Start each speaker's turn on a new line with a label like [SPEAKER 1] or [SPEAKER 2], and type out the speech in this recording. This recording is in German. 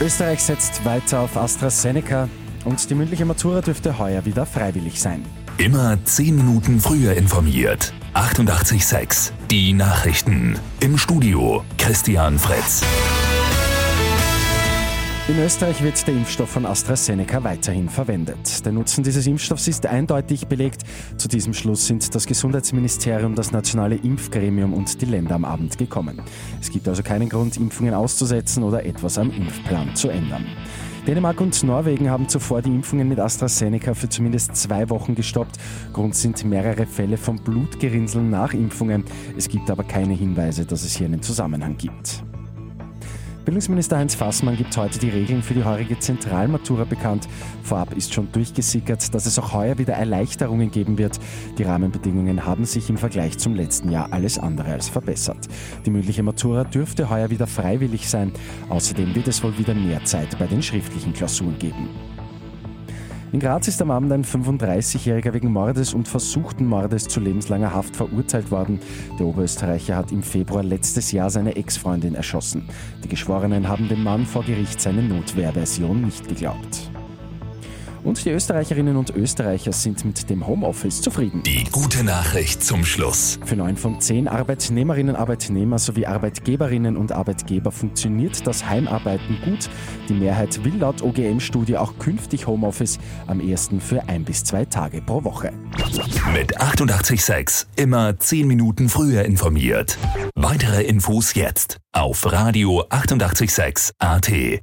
[SPEAKER 1] Österreich setzt weiter auf AstraZeneca und die mündliche Matura dürfte heuer wieder freiwillig sein.
[SPEAKER 2] Immer 10 Minuten früher informiert. 88.6 Die Nachrichten. Im Studio Christian Fritz.
[SPEAKER 1] In Österreich wird der Impfstoff von AstraZeneca weiterhin verwendet. Der Nutzen dieses Impfstoffs ist eindeutig belegt. Zu diesem Schluss sind das Gesundheitsministerium, das nationale Impfgremium und die Länder am Abend gekommen. Es gibt also keinen Grund, Impfungen auszusetzen oder etwas am Impfplan zu ändern. Dänemark und Norwegen haben zuvor die Impfungen mit AstraZeneca für zumindest zwei Wochen gestoppt. Grund sind mehrere Fälle von Blutgerinnseln nach Impfungen. Es gibt aber keine Hinweise, dass es hier einen Zusammenhang gibt. Bildungsminister Heinz Fassmann gibt heute die Regeln für die heurige Zentralmatura bekannt. Vorab ist schon durchgesickert, dass es auch heuer wieder Erleichterungen geben wird. Die Rahmenbedingungen haben sich im Vergleich zum letzten Jahr alles andere als verbessert. Die mündliche Matura dürfte heuer wieder freiwillig sein. Außerdem wird es wohl wieder mehr Zeit bei den schriftlichen Klausuren geben. In Graz ist am Abend ein 35-Jähriger wegen Mordes und versuchten Mordes zu lebenslanger Haft verurteilt worden. Der Oberösterreicher hat im Februar letztes Jahr seine Ex-Freundin erschossen. Die Geschworenen haben dem Mann vor Gericht seine Notwehrversion nicht geglaubt. Und die Österreicherinnen und Österreicher sind mit dem Homeoffice zufrieden.
[SPEAKER 2] Die gute Nachricht zum Schluss.
[SPEAKER 1] Für neun von zehn Arbeitnehmerinnen, Arbeitnehmer sowie Arbeitgeberinnen und Arbeitgeber funktioniert das Heimarbeiten gut. Die Mehrheit will laut OGM-Studie auch künftig Homeoffice am ersten für ein bis zwei Tage pro Woche.
[SPEAKER 2] Mit 886 immer zehn Minuten früher informiert. Weitere Infos jetzt auf Radio 886 AT.